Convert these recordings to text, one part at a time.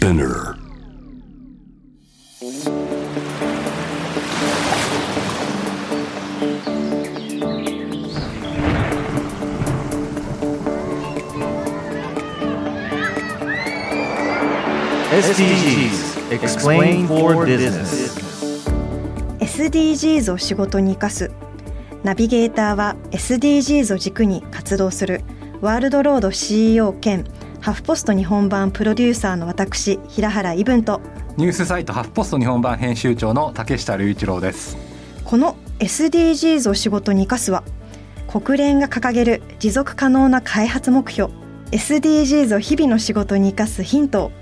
Spinner SDGs Explain for Business SDGs を仕事に生かすナビゲーターは SDGs を軸に活動するワールドロード CEO 兼ハフポスト日本版プロデューサーの私平原伊文と。ニュースサイトハフポスト日本版編集長の竹下隆一郎です。この SDGs を仕事に生かすは国連が掲げる持続可能な開発目標。SDGs を日々の仕事に生かすヒントを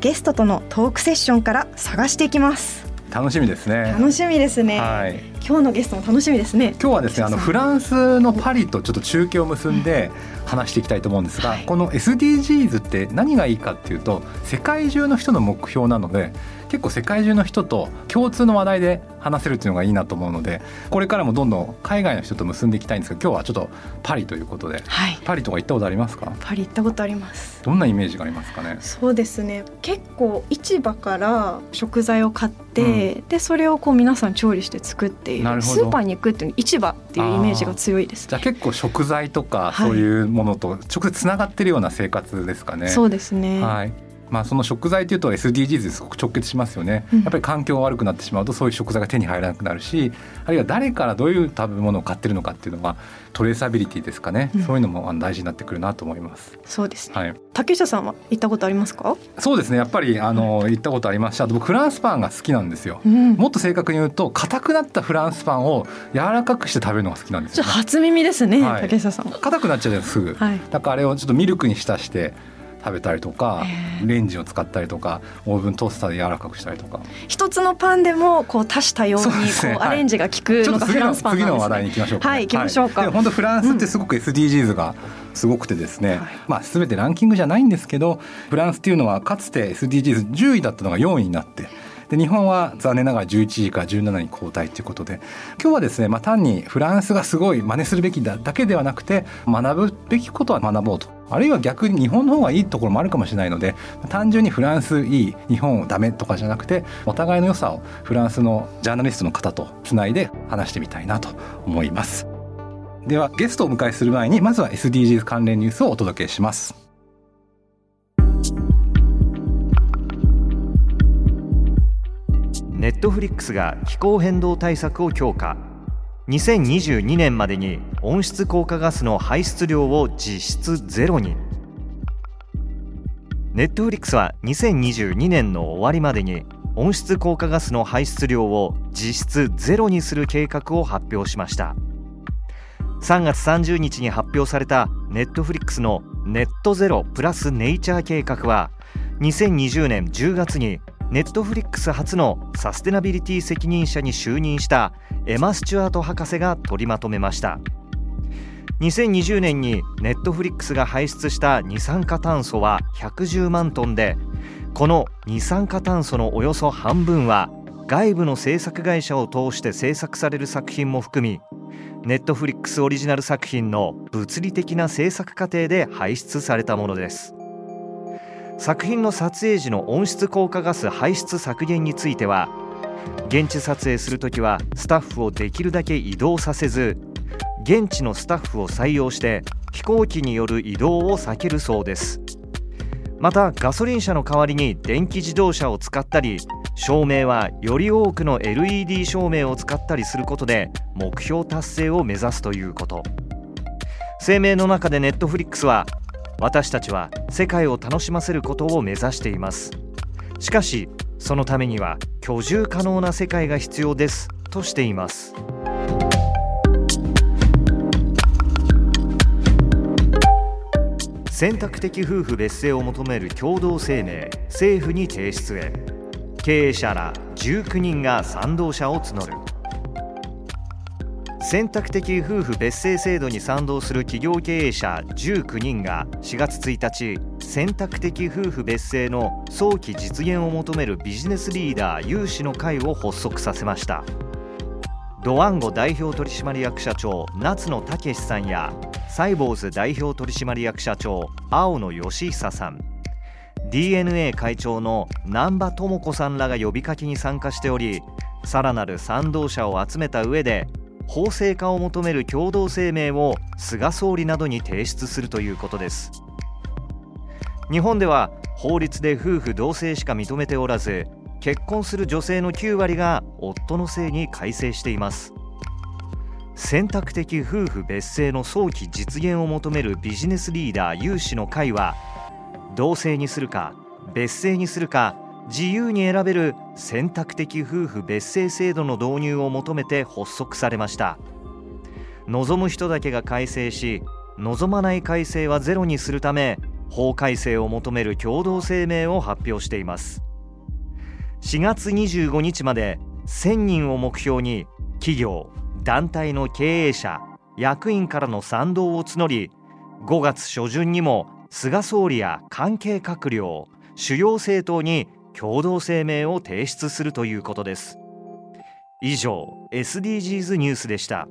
ゲストとのトークセッションから探していきます。楽しみですね。楽しみですね、はい今日のゲストも楽しみですね。今日はですねあのフランスのパリとちょっと中継を結んで話していきたいと思うんですが、はい。この SDGs って何がいいかっていうと世界中の人の目標なので結構世界中の人と共通の話題で話せるっていうのがいいなと思うのでこれからもどんどん海外の人と結んでいきたいんですが今日はちょっとパリということではい。パリとか行ったことありますか？パリ行ったことあります。どんなイメージがありますかね？そうですね。結構市場から食材を買って、でそれをこう皆さん調理して作っていなるほど。るスーパーに行くっていう市場っていうイメージが強いですじゃあ結構食材とかはい。そういうものと直接つながってるような生活ですかね。そうですね、はいまあ、その食材というと SDGs ですごく直結しますよね、うんやっぱり環境が悪くなってしまうとそういう食材が手に入らなくなるしあるいは誰からどういう食べ物を買ってるのかっていうのがトレーサビリティですかね、うんそういうのも大事になってくるなと思います。そうですねはい、竹下さんは行ったことありますか、そうですねやっぱりあの行ったことありましたあと僕フランスパンが好きなんですよ。うん、もっと正確に言うと硬くなったフランスパンを柔らかくして食べるのが好きなんですよ、ね。初耳ですね、はい竹下さん硬くなっちゃうじゃんすぐ。はいだからあれをちょっとミルクに浸して食べたりとかへーレンジを使ったりとかオーブントースターで柔らかくしたりとか。一つのパンでもこう多種多様にこそうアレンジが効くののがフランスパン次の話なんですね。題に行きましょうか、はい行きましょうか。で本当フランスってすごく SDGs がすごくてですね、はい。まあ全てランキングじゃないんですけどフランスっていうのはかつて SDGs10 位だったのが4位になってで日本は残念ながら11位から17に後退ということで今日はですね、まあ、単にフランスがすごい真似するべきだだけではなくて学ぶべきことは学ぼうと。あるいは逆に日本の方がいいところもあるかもしれないので単純にフランスいい日本ダメとかじゃなくてお互いの良さをフランスのジャーナリストの方とつないで話してみたいなと思います。ではゲストをお迎えする前にまずは SDGs 関連ニュースをお届けします。ネットフリックスが気候変動対策を強化。2022年までに温室効果ガスの排出量を実質ゼロに。ネットフリックスは2022年の終わりまでに温室効果ガスの排出量を実質ゼロにする計画を発表しました。3月30日に発表されたネットフリックスのネットゼロプラスネイチャー計画は2020年10月にネットフリックス初のサステナビリティ責任者に就任したエマ・スチュアート博士が取りまとめました。2020年にネットフリックスが排出した二酸化炭素は110万トンでこの二酸化炭素のおよそ半分は外部の制作会社を通して制作される作品も含みネットフリックスオリジナル作品の物理的な制作過程で排出されたものです。作品の撮影時の温室効果ガス排出削減については現地撮影するときはスタッフをできるだけ移動させず現地のスタッフを採用して飛行機による移動を避けるそうです。またガソリン車の代わりに電気自動車を使ったり照明はより多くの LED 照明を使ったりすることで目標達成を目指すということ。声明の中でネットフリックスは私たちは世界を楽しませることを目指しています。しかしそのためには居住可能な世界が必要ですとしています。選択的夫婦別姓を求める共同声明政府に提出へ。経営者ら19人が賛同者を募る。選択的夫婦別姓制度に賛同する企業経営者19人が4月1日選択的夫婦別姓の早期実現を求めるビジネスリーダー有志の会を発足させました。ドワンゴ代表取締役社長夏野武さんやサイボーズ代表取締役社長青野義久さん。DNA 会長の難波智子さんらが呼びかけに参加しておりさらなる賛同者を集めた上で法制化を求める共同声明を菅総理などに提出するということです。日本では法律で夫婦同姓しか認めておらず結婚する女性の9割が夫の姓に改正しています。選択的夫婦別姓の早期実現を求めるビジネスリーダー有志の会は同姓にするか別姓にするか自由に選べる選姓的夫婦別姓制度の導入を求めて発足されました。望む人だけが改正し望まない改正はゼロにするため法改正を求める共同声明を発表しています。4月25日まで1000人を目標に企業団体の経営者役員からの賛同を募り5月初旬にも菅総理や関係閣僚主要政党に共同声明を提出するということです。以上 SDGs ニュースでした。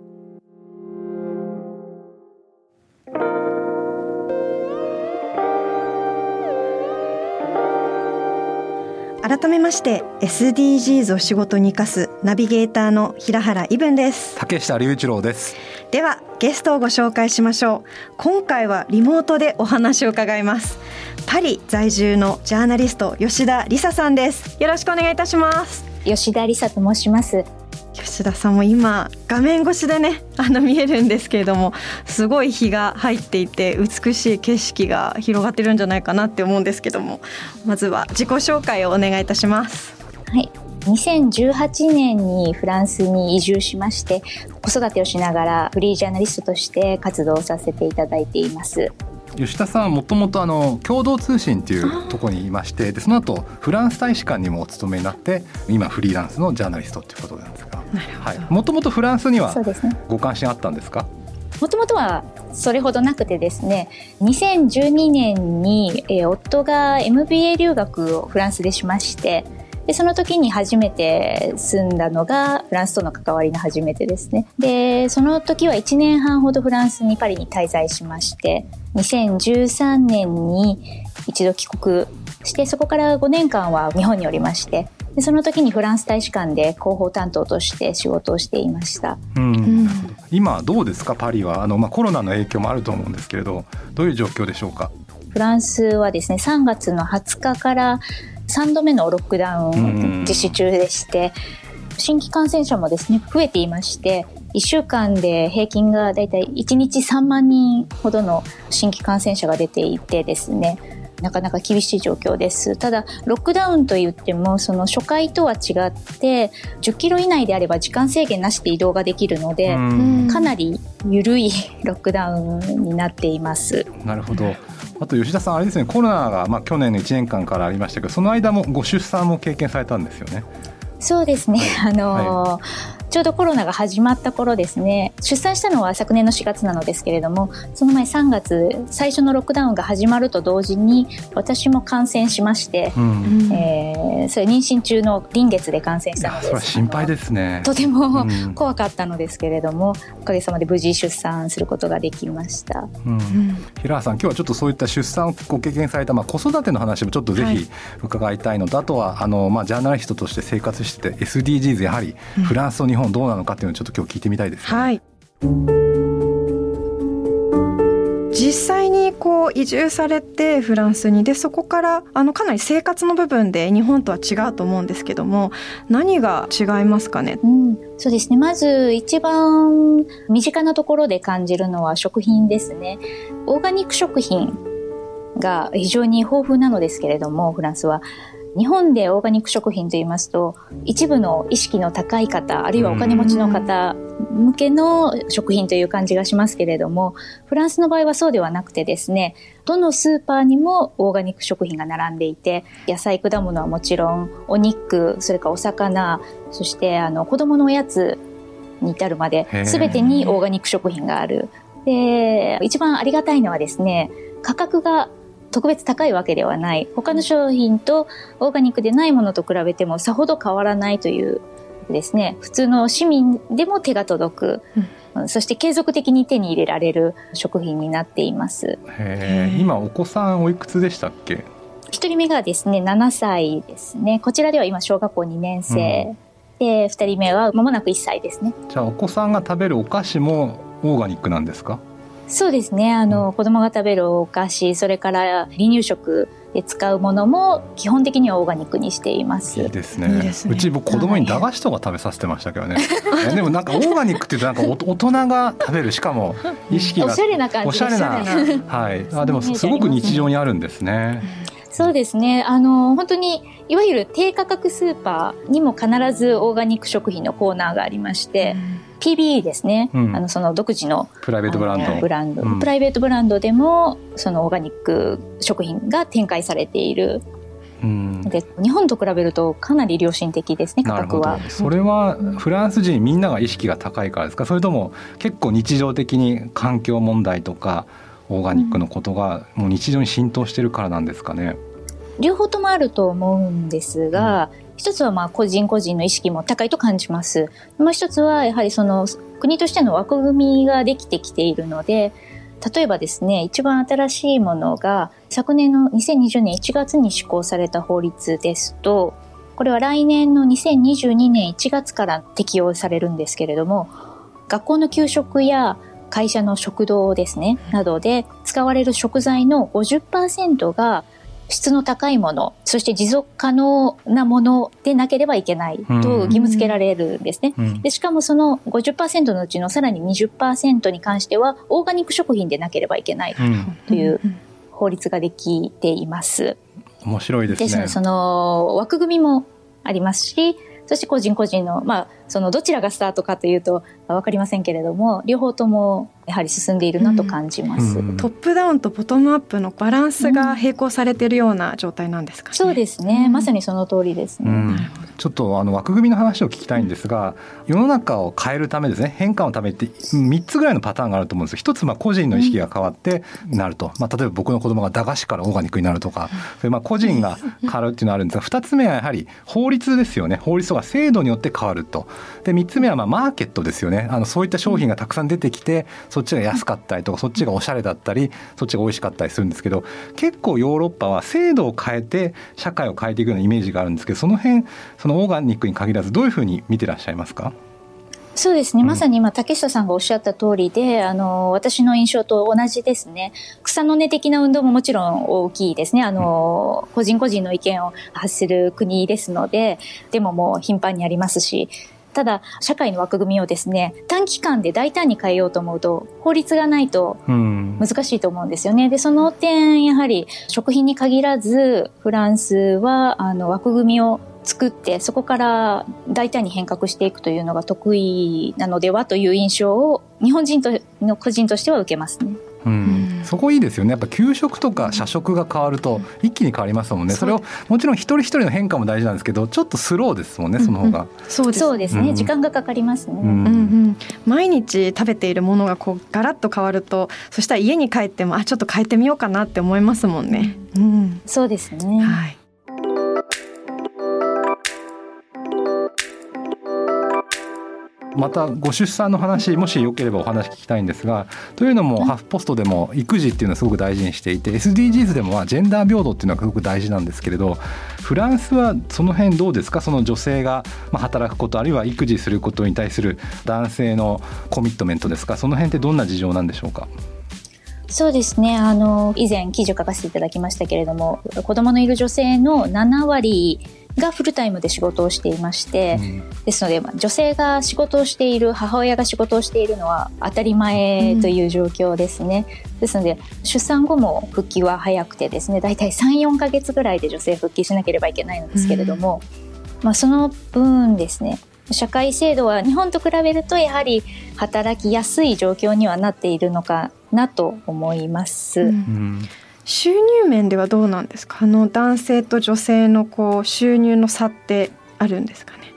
改めまして SDGs を仕事に生かすナビゲーターの平原伊文です。竹下隆一郎です。ではゲストをご紹介しましょう。今回はリモートでお話を伺います。パリ在住のジャーナリスト吉田理沙さんです。よろしくお願いいたします。吉田理沙と申します吉田さんも今画面越しでねあの見えるんですけれどもすごい日が入っていて美しい景色が広がってるんじゃないかなって思うんですけどもまずは自己紹介をお願いいたします。はい。2018年にフランスに移住しまして子育てをしながらフリージャーナリストとして活動させていただいています。吉田さんはもともとあの共同通信っていうところにいましてでその後フランス大使館にもお勤めになって今フリーランスのジャーナリストっていうことなんですが。もともとフランスにはご関心あったんですか？もともとはそれほどなくてですね2012年に、えー、夫が MBA 留学をフランスでしましてでその時に初めて住んだのがフランスとの関わりの初めてですね。でその時は1年半ほどフランスにパリに滞在しまして2013年に一度帰国してそこから5年間は日本におりましてでその時にフランス大使館で広報担当として仕事をしていました、うん、今どうですか？パリは。あの、まあ、コロナの影響もあると思うんですけれどどういう状況でしょうか？フランスはですね3月の20日から3度目のロックダウン実施中でして、新規感染者もですね増えていまして1週間で平均がだいたい1日3万人ほどの新規感染者が出ていてですねなかなか厳しい状況です。ただ、ロックダウンといっても、その初回とは違って、10キロ以内であれば時間制限なしで移動ができるので、かなり緩いロックダウンになっています。なるほど。あと吉田さん、あれですね、コロナがまあ去年の1年間からありましたけど、その間もご出産も経験されたんですよね。そうですね、はい、あのーはいちょうどコロナが始まった頃ですね。出産したのは昨年の4月なのですけれどもその前3月最初のロックダウンが始まると同時に私も感染しまして、うん、えー、それ妊娠中の臨月で感染したのです。それ心配ですね。とても、怖かったのですけれどもおかげさまで無事出産することができました、うん、平原さん今日はちょっとそういった出産をご経験された、まあ、子育ての話もちょっとぜひ伺いたいのと、はい、あとはあの、まあ、ジャーナリストとして生活してて SDGs やはりフランスと日本どうなのかっていうのをちょっと今日聞いてみたいです、ね、はい。実際にこう移住されてフランスにでそこからあのかなり生活の部分で日本とは違うと思うんですけども何が違いますかね、うん、そうですね。まず一番身近なところで感じるのは食品ですね。オーガニック食品が非常に豊富なのですけれどもフランスは日本でオーガニック食品と言いますと一部の意識の高い方あるいはお金持ちの方向けの食品という感じがしますけれどもフランスの場合はそうではなくてですねどのスーパーにもオーガニック食品が並んでいて野菜果物はもちろんお肉それからお魚そしてあの子供のおやつに至るまで全てにオーガニック食品がある。で一番ありがたいのはですね価格が特別高いわけではない。他の商品とオーガニックでないものと比べてもさほど変わらないというですね、普通の市民でも手が届く、うん、そして継続的に手に入れられる食品になっています。今お子さんおいくつでしたっけ？1 1人目がですね7歳ですね。こちらでは今小学校2年生、うん、で2人目は間もなく1歳ですね。じゃあお子さんが食べるお菓子もオーガニックなんですか？そうですねあの、うん、子供が食べるお菓子それから離乳食で使うものも基本的にはオーガニックにしています。いいですね。いいすねうち僕子供に駄菓子とか食べさせてましたけどね。でもなんかオーガニックってなんか大人が食べるしかも意識がおしゃれな感じおしゃれなはい。あでもすごく日常にあるんですね。そうですね。あの本当にいわゆる低価格スーパーにも必ずオーガニック食品のコーナーがありまして。うん PB ですね、うん、あのその独自のプライベートブランド。ブランド、うん、プライベートブランドでもそのオーガニック食品が展開されている。うん、で日本と比べるとかなり良心的ですね価格は。それはフランス人みんなが意識が高いからですか？それとも結構日常的に環境問題とかオーガニックのことがもう日常に浸透してるからなんですかね、両方ともあると思うんですが、うん一つはまあ個人個人の意識も高いと感じます。もう一つはやはりその国としての枠組みができてきているので、例えばですね、一番新しいものが昨年の2020年1月に施行された法律ですと、これは来年の2022年1月から適用されるんですけれども、学校の給食や会社の食堂ですね、などで使われる食材の50%が質の高いもの、そして持続可能なものでなければいけないと義務付けられるんですね。でしかもその50%のうちのさらに20%に関しては、オーガニック食品でなければいけないという法律ができています。面白いですね。ですので、その枠組みもありますし、そして個人個人の、まあ、そのどちらがスタートかというと分かりませんけれども、両方ともやはり進んでいるなと感じます、うん、トップダウンとボトムアップのバランスが並行されているような状態なんですか、ね、そうですね、まさにその通りですね、ちょっとあの枠組みの話を聞きたいんですが世の中を変えるためですね変化のためって3つぐらいのパターンがあると思うんです。一つまあ個人の意識が変わってなると、まあ、例えば僕の子供が駄菓子からオーガニックになるとか。それまあ個人が変わるっていうのがあるんですが2つ目はやはり法律ですよね。法律とか制度によって変わると。で3つ目はまあマーケットですよね。あのそういった商品がたくさん出てきてそっちが安かったりとかそっちがおしゃれだったりそっちが美味しかったりするんですけど結構ヨーロッパは制度を変えて社会を変えていくようなイメージがあるんですけどその辺そのオーガニックに限らずどういうふうに見てらっしゃいますか？そうですね。まさに今、竹下さんがおっしゃった通りで、あの、私の印象と同じですね。草の根的な運動ももちろん大きいですね。あの、個人個人の意見を発する国ですので、でももう頻繁にありますし、ただ、社会の枠組みをですね、短期間で大胆に変えようと思うと、法律がないと難しいと思うんですよね。で、その点、やはり食品に限らず、フランスは、あの、枠組みを作ってそこから大胆に変革していくというのが得意なのではという印象を日本人との個人としては受けますね。うん、そこいいですよね。やっぱ給食とか社食が変わると一気に変わりますもんね。それをもちろん一人一人の変化も大事なんですけどちょっとスローですもんねその方が、うんうん、そうです。そうですね、うん、時間がかかりますね、うん。うんうん、毎日食べているものがこうガラッと変わるとそしたら家に帰ってもあちょっと変えてみようかなって思いますもんね、うん、そうですね。はいまたご出産の話もしよければお話聞きたいんですがというのもハーフポストでも育児っていうのはすごく大事にしていて SDGs でもはジェンダー平等っていうのはすごく大事なんですけれどフランスはその辺どうですか？その女性が働くことあるいは育児することに対する男性のコミットメントですか？その辺ってどんな事情なんでしょうか？そうですね。あの、以前記事を書かせていただきましたけれども、子供のいる女性の7割がフルタイムで仕事をしていまして、うん、ですので、まあ、女性が仕事をしている母親が仕事をしているのは当たり前という状況ですね、うん、ですので出産後も復帰は早くてですね大体34か月ぐらいで女性復帰しなければいけないのですけれども、うん、まあ、その分ですね社会制度は日本と比べるとやはり働きやすい状況にはなっているのかなと思います。うん収入面ではどうなんですか？あの男性と女性のこう収入の差ってあるんですかね？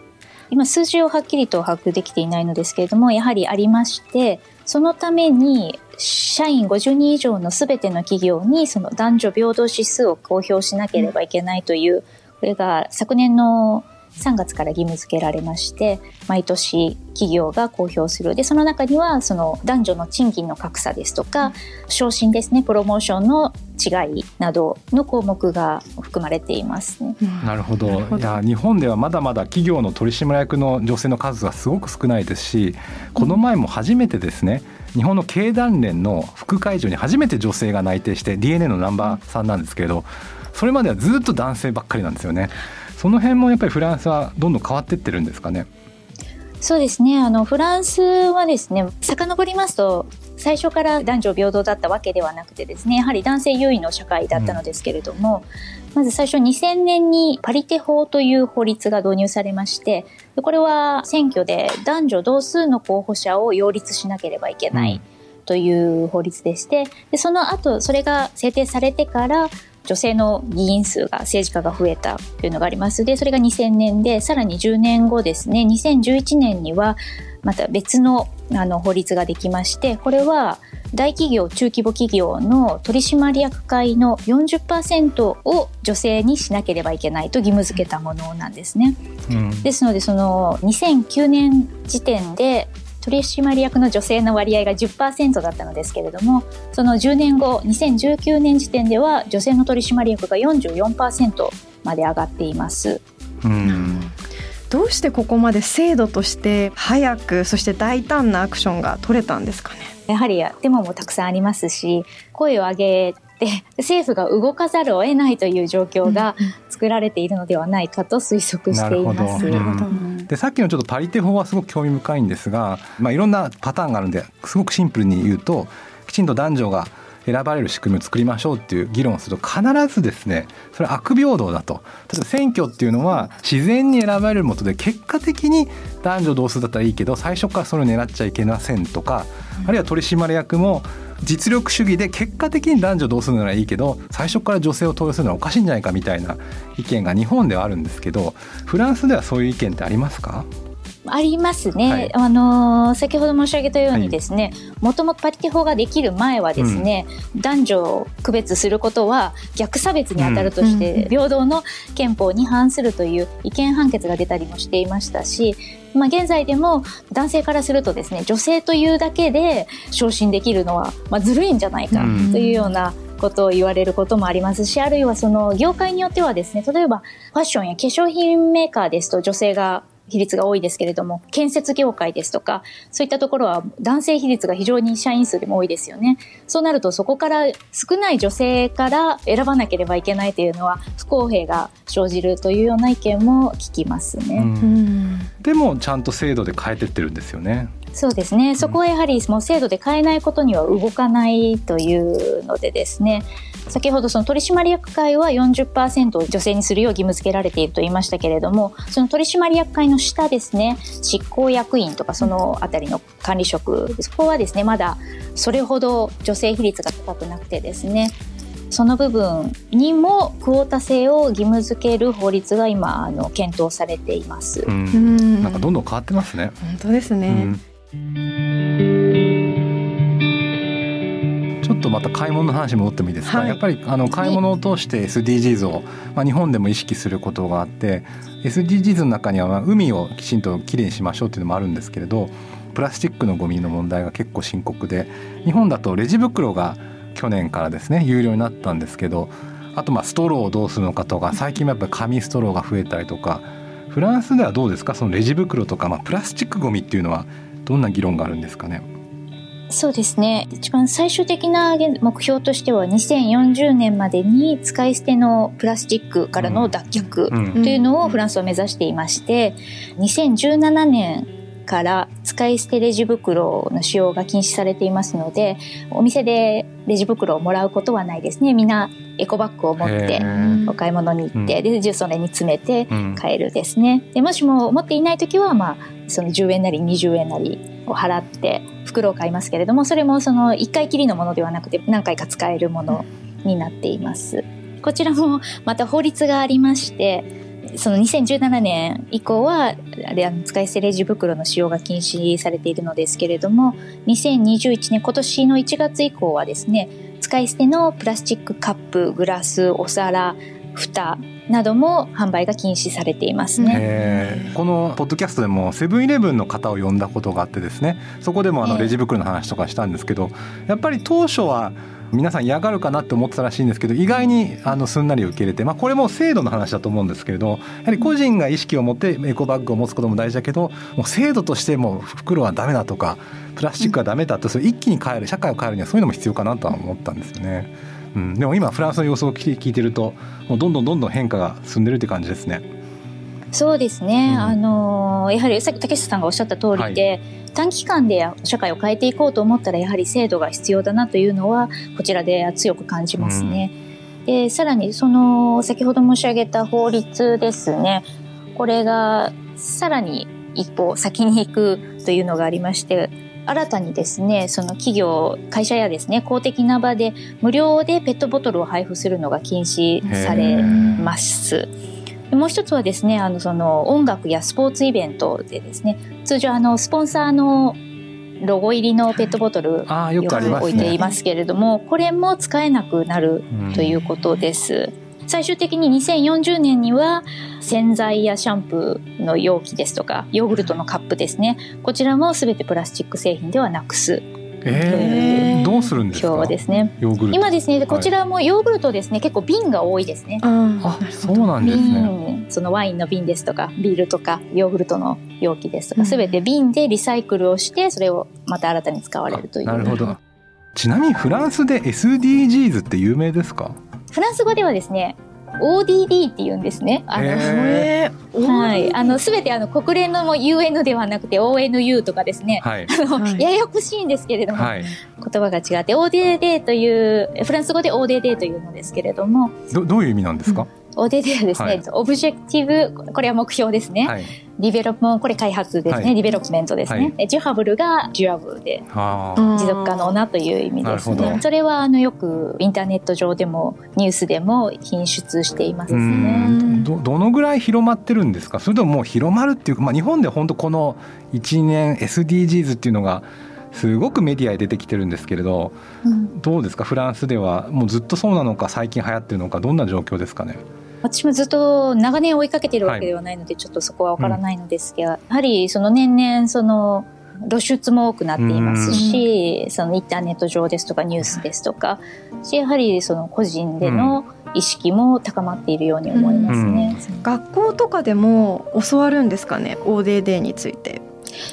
今数字をはっきりと把握できていないのですけれどもやはりありましてそのために社員50人以上のすべての企業にその男女平等指数を公表しなければいけないというこれが昨年の3月から義務付けられまして毎年企業が公表する。でその中にはその男女の賃金の格差ですとか昇進ですねプロモーションの違いなどの項目が含まれていますね。なるほど。いや日本ではまだまだ企業の取締役の女性の数がすごく少ないですしこの前も初めてですね、日本の経団連の副会長に初めて女性が内定して DNA のナンバー3なんですけれどそれまではずっと男性ばっかりなんですよね。その辺もやっぱりフランスはどんどん変わってってるんですかね？そうですね。あの、フランスはですね、遡りますと、最初から男女平等だったわけではなくてですね、やはり男性優位の社会だったのですけれども、うん、まず最初2000年にパリテ法という法律が導入されまして、これは選挙で男女同数の候補者を擁立しなければいけない。という法律でしてでその後それが制定されてから女性の議員数が政治家が増えたというのがあります。でそれが2000年でさらに10年後ですね。2011年にはまた別のあの法律ができましてこれは大企業中規模企業の取締役会の40%を女性にしなければいけないと義務付けたものなんですね。うん、ですのでその2009年時点で取締役の女性の割合が10%だったのですけれどもその10年後2019年時点では女性の取締役が44%まで上がっています。うんどうしてここまで制度として早くそして大胆なアクションが取れたんですかね？やはりデモもたくさんありますし声を上げて政府が動かざるを得ないという状況が作られているのではないかと推測しています。でさっきのちょっとパリテ法はすごく興味深いんですが、まあ、いろんなパターンがあるんですごくシンプルに言うときちんと男女が選ばれる仕組みを作りましょうっていう議論をすると必ずですねそれは悪平等だと。例えば選挙っていうのは自然に選ばれるもとで結果的に男女同数だったらいいけど最初からそれを狙っちゃいけませんとかあるいは取締役も実力主義で結果的に男女同数ならいいけど最初から女性を登用するのはおかしいんじゃないかみたいな意見が日本ではあるんですけどフランスではそういう意見ってありますか？ありますね、はい、あの先ほど申し上げたようにですねもともとパリティ法ができる前はですね、うん、男女を区別することは逆差別にあたるとして、平等の憲法に反するという違憲判決が出たりもしていましたしまあ、現在でも男性からするとですね女性というだけで昇進できるのは、まあ、ずるいんじゃないかというようなことを言われることもありますし、あるいはその業界によってはですね、例えばファッションや化粧品メーカーですと女性が比率が多いですけれども、建設業界ですとか、そういったところは男性比率が非常に社員数でも多いですよね。そうなるとそこから少ない女性から選ばなければいけないというのは不公平が生じるというような意見も聞きますね。でもちゃんと制度で変えてってるんですよね。そうですね。そこはやはりもう制度で変えないことには動かないというのでですね。先ほどその取締役会は40%を女性にするよう義務付けられていると言いましたけれどもその取締役会の下ですね執行役員とかそのあたりの管理職そこはですねまだそれほど女性比率が高くなくてですねその部分にもクオータ制を義務付ける法律が今あの検討されています。んなんかどんどん変わってますね。本当ですね。ちょっとまた買い物の話戻ってもいいですか、はい、やっぱりあの買い物を通して SDGs を、まあ、日本でも意識することがあって SDGs の中にはまあ海をきちんときれいにしましょうっていうのもあるんですけれどプラスチックのゴミの問題が結構深刻で日本だとレジ袋が去年からですね有料になったんですけどあとまあストローをどうするのかとか最近もやっぱり紙ストローが増えたりとかフランスではどうですか？そのレジ袋とか、まあ、プラスチックゴミっていうのはどんな議論があるんですかね？そうですね。一番最終的な目標としては2040年までに使い捨てのプラスチックからの脱却というのをフランスは目指していまして、2017年から使い捨てレジ袋の使用が禁止されていますので、お店でレジ袋をもらうことはないですね。みんなエコバッグを持ってお買い物に行って、で、重曹に詰めて帰るですね。で、もしも持っていない時は、まあ、その10円なり20円なりを払って袋を買いますけれども、それもその1回きりのものではなくて何回か使えるものになっています。こちらもまた法律がありまして、その2017年以降は使い捨てレジ袋の使用が禁止されているのですけれども2021年今年の1月以降はですね使い捨てのプラスチックカップグラスお皿蓋なども販売が禁止されていますね。えーこのポッドキャストでもセブンイレブンの方を呼んだことがあってですねそこでもあのええレジ袋の話とかしたんですけどやっぱり当初は皆さん嫌がるかなって思ってたらしいんですけど意外にあのすんなり受け入れて、まあ、これも制度の話だと思うんですけれどやはり個人が意識を持ってエコバッグを持つことも大事だけどもう制度としてもう袋はダメだとかプラスチックはダメだとそれ一気に変える社会を変えるにはそういうのも必要かなとは思ったんですよね。うん、でも今フランスの様子を聞いてるともうどんどんどんどん変化が進んでるって感じですね。そうですね、うんあのやはりさっき竹下さんがおっしゃった通りで、短期間で社会を変えていこうと思ったらやはり制度が必要だなというのはこちらで強く感じますね。でさらにその先ほど申し上げた法律ですねこれがさらに一歩先に行くというのがありまして新たにですねその企業会社やですね公的な場で無料でペットボトルを配布するのが禁止されます。もう一つはですね、あの、その音楽やスポーツイベントでですね、通常あの、スポンサーのロゴ入りのペットボトル、ああよく。置いていますけれども、これも使えなくなるうんということです。最終的に2040年には洗剤やシャンプーの容器ですとかヨーグルトのカップですねこちらも全てプラスチック製品ではなくすえー、どうするんですか？今日ですねヨーグルト。今ですねこちらもヨーグルトですね結構瓶が多いですねああ、そうなんですね。瓶そのワインの瓶ですとかビールとかヨーグルトの容器ですとか、うんすべて瓶でリサイクルをしてそれをまた新たに使われるというなるほど。ちなみにフランスで SDGs って有名ですか？フランス語ではですね ODD って言うんですね。あの、へえーはい、あのすべてあの国連のもう UN ではなくて ONU とかですね。はい。あのはいややこしいんですけれども、はい。言葉が違って ODD というフランス語で ODD というのですけれどもどどういう意味なんですか？ODD はですね、はい。オブジェクティブこれは目標ですね、はい。développe これ開発ですね、はい。 développement ですね、はい。 durable が durable ではあ。持続可能なという意味ですね。それはあのよくインターネット上でもニュースでも品出していますうね。ん。どどのぐらい広まってるんですか？それとももう広まるっていうか、まあ、日本で本当この1年 SDGs っていうのがすごくメディアに出てきてるんですけれどうん。どうですか？フランスではもうずっとそうなのか最近流行ってるのかどんな状況ですかね？私もずっと長年追いかけてるわけではないので、ちょっとそこはわからないのですが、やはりその年々その露出も多くなっていますし、そのインターネット上ですとかニュースですとか、しやはりその個人での意識も高まっているように思いますね。学校とかでも教わるんですかね？ODD について。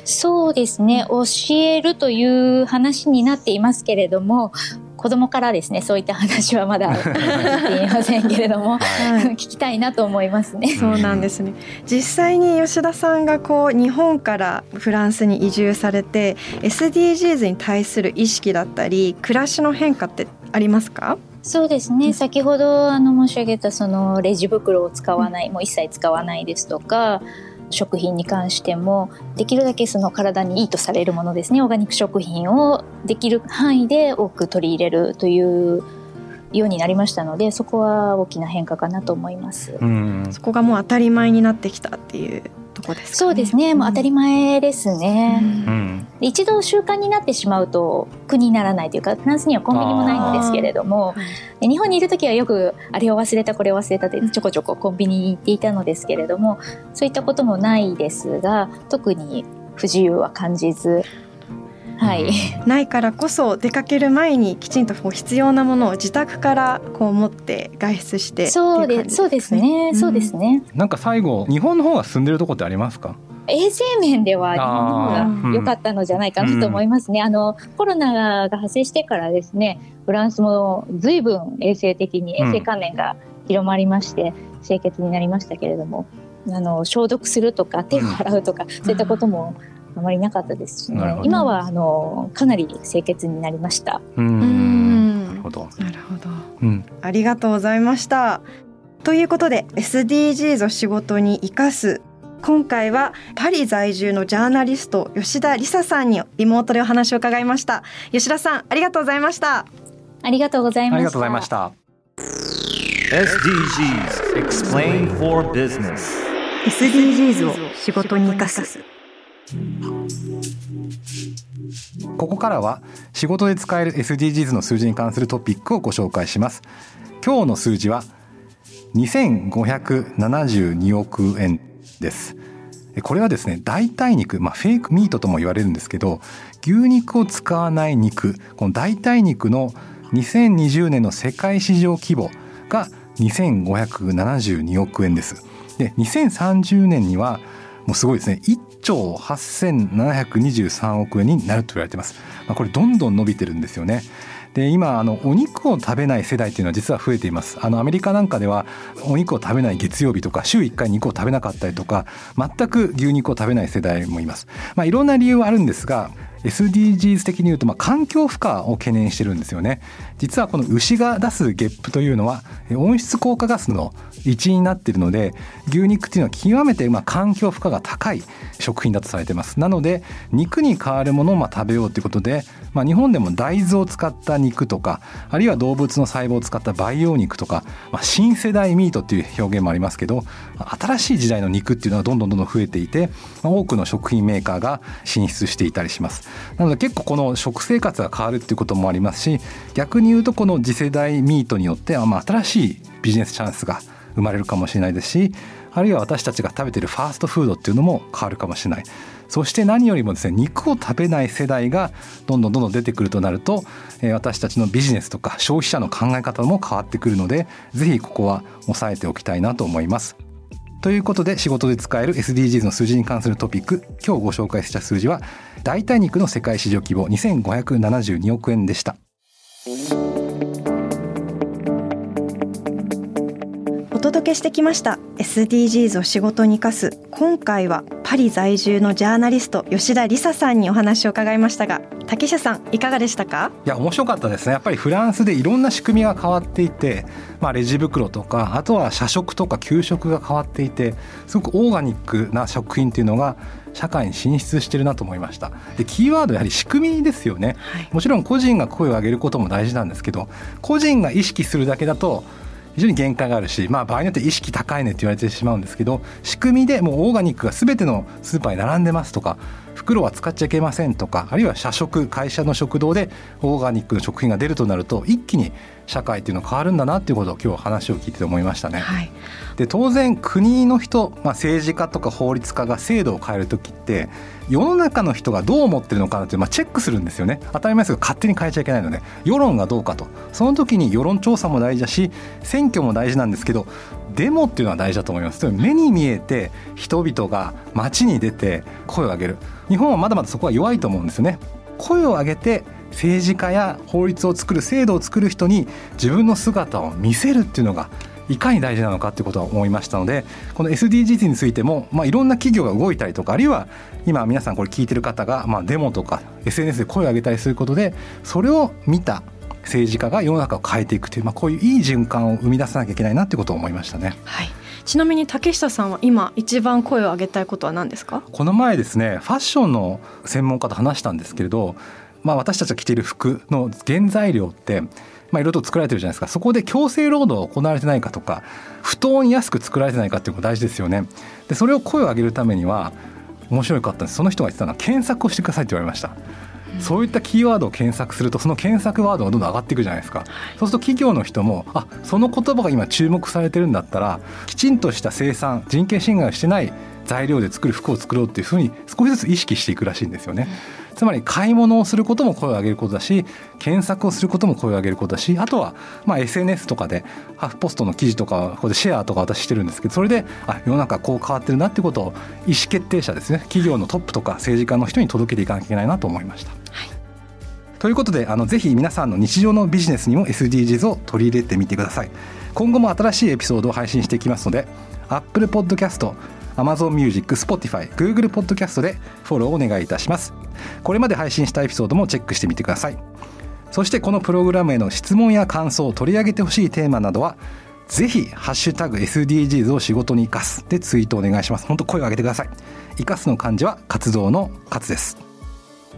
そうですね、教えるという話になっていますけれども、子供からですね、そういった話はまだ聞いていませんけれども、はい 聞きたいなと思いますね。そうなんですね実際に吉田さんがこう日本からフランスに移住されて SDGs に対する意識だったり暮らしの変化ってありますか？そうですね。先ほどあの申し上げたそのレジ袋を使わない、もう一切使わないですとか、食品に関してもできるだけその体にいいとされるものですね。オーガニック食品をできる範囲で多く取り入れるというようになりましたので、そこは大きな変化かなと思います。うんそこがもう当たり前になってきたっていうとこですか、ね、そうですね。もう当たり前ですね。うん。で一度習慣になってしまうと苦にならないというかフランスにはコンビニもないんですけれども日本にいる時はよくあれを忘れたこれを忘れたってちょこちょこコンビニに行っていたのですけれどもそういったこともないですが特に不自由は感じずはい、ないからこそ出かける前にきちんとこう必要なものを自宅からこう持って外出してそうでそうですね、そうですね。なんか最後日本の方が進んでるとこってありますか？衛生面では日本の方が良かったのじゃないかなと思いますね。あの、コロナが発生してからですね、フランスも随分衛生的に、うん。衛生観念が広まりまして、清潔になりましたけれども、あの、消毒するとか、手を洗うとか、そういったこともあまりなかったですしね。今は、あの、かなり清潔になりました。ううん。んなるほど、なるほど。うん、ありがとうございました。ということで SDGs を仕事に生かす。今回はパリ在住のジャーナリスト吉田梨沙さんにリモートでお話を伺いました。吉田さんありがとうございました。ありがとうございました。ありがとうございました。SDGs Explain for Business SDGs を仕事に生かすここからは仕事で使える SDGs の数字に関するトピックをご紹介します。今日の数字は2572億円です。これはですね代替肉、まあ、フェイクミートとも言われるんですけど牛肉を使わない肉この代替肉の2020年の世界市場規模が2572億円です。で2030年にはもうすごいですね兆8723億円になると言われています、まあ、これどんどん伸びてるんですよね。で今あのお肉を食べない世代っていうのは実は増えています。あのアメリカなんかではお肉を食べない月曜日とか週1回肉を食べなかったりとか全く牛肉を食べない世代もいます。まあいろんな理由はあるんですが SDGs 的に言うと、まあ、環境負荷を懸念してるんですよね。実はこの牛が出すゲップというのは温室効果ガスの一因になっているので牛肉っていうのは極めてまあ環境負荷が高い食品だとされてます。なので肉に代わるものをまあ食べようということで、まあ、日本でも大豆を使った肉とかあるいは動物の細胞を使った培養肉とか、まあ、新世代ミートっていう表現もありますけど新しい時代の肉っていうのはどんどんどんどん増えていて、まあ、多くの食品メーカーが進出していたりします。なので結構この食生活が変わるっていうこともありますし逆に言うとこの次世代ミートによってはまあ新しいビジネスチャンスが生まれるかもしれないですしあるいは私たちが食べてるファーストフードっていうのも変わるかもしれないそして何よりもですね肉を食べない世代がどんどんどんどん出てくるとなると、え、私たちのビジネスとか消費者の考え方も変わってくるのでぜひここは押さえておきたいなと思います。ということで仕事で使える SDGs の数字に関するトピック今日ご紹介した数字は代替肉の世界市場規模2572億円でした。お届けしてきました。SDGs を仕事に生かす今回はパリ在住のジャーナリスト吉田理沙さんにお話を伺いましたが竹下さんいかがでしたか？いや面白かったですね。やっぱりフランスでいろんな仕組みが変わっていて、まあ、レジ袋とかあとは社食とか給食が変わっていてすごくオーガニックな食品っていうのが社会に進出してるなと思いました。でキーワードやはり仕組みですよね、はい、もちろん個人が声を上げることも大事なんですけど個人が意識するだけだと非常に限界があるし、まあ、場合によって意識高いねって言われてしまうんですけど仕組みでもうオーガニックが全てのスーパーに並んでますとか袋は使っちゃいけませんとかあるいは社食会社の食堂でオーガニックの食品が出るとなると一気に社会っていうのは変わるんだなっていうことを今日話を聞いて思いましたね。はい、で当然国の人、まあ、政治家とか法律家が制度を変える時って世の中の人がどう思ってるのかなって、まあ、チェックするんですよね。当たり前ですけど勝手に変えちゃいけないので世論がどうかと。その時に世論調査も大事だし選挙も大事なんですけどデモっていうのは大事だと思います。目に見えて人々が街に出て声を上げる日本はまだまだそこは弱いと思うんですよね声を上げて政治家や法律を作る制度を作る人に自分の姿を見せるっていうのがいかに大事なのかっていうことは思いましたのでこの SDGs についても、まあ、いろんな企業が動いたりとかあるいは今皆さんこれ聞いてる方が、まあ、デモとか SNS で声を上げたりすることでそれを見た政治家が世の中を変えていくという、まあ、こういういい循環を生み出さなきゃいけないなということを思いましたね。はいちなみに竹下さんは今一番声を上げたいことは何ですか？この前ですねファッションの専門家と話したんですけれどまあ、私たちが着ている服の原材料ってまあ、いろいろと作られてるじゃないですか。そこで強制労働が行われてないかとか不当に安く作られてないかっていうのが大事ですよね。でそれを声を上げるためには面白かったんです。その人が言ってたのは検索をしてくださいって言われました。そういったキーワードを検索するとその検索ワードがどんどん上がっていくじゃないですか。そうすると企業の人もあその言葉が今注目されてるんだったらきちんとした生産人権侵害をしてない材料で作る服を作ろうっていうふうに少しずつ意識していくらしいんですよね。つまり買い物をすることも声を上げることだし検索をすることも声を上げることだしあとはまあ SNS とかでハーフポストの記事とかここでシェアとか私してるんですけどそれであ世の中こう変わってるなってことを意思決定者ですね。企業のトップとか政治家の人に届けていかなきゃいけないなと思いました。はい。ということであのぜひ皆さんの日常のビジネスにも SDGs を取り入れてみてください。今後も新しいエピソードを配信していきますので Apple Podcast Amazon Music、Spotify、Google Podcast でフォローをお願いいたします。これまで配信したエピソードもチェックしてみてください。そしてこのプログラムへの質問や感想を取り上げてほしいテーマなどはぜひハッシュタグ SDGs を仕事に生かすでツイートお願いします。本当声を上げてください。生かすの漢字は活動の活です。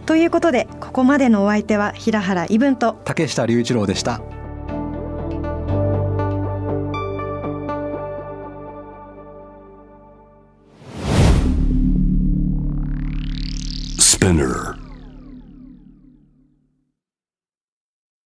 ということでここまでのお相手は平原伊文と竹下隆一郎でした Spinner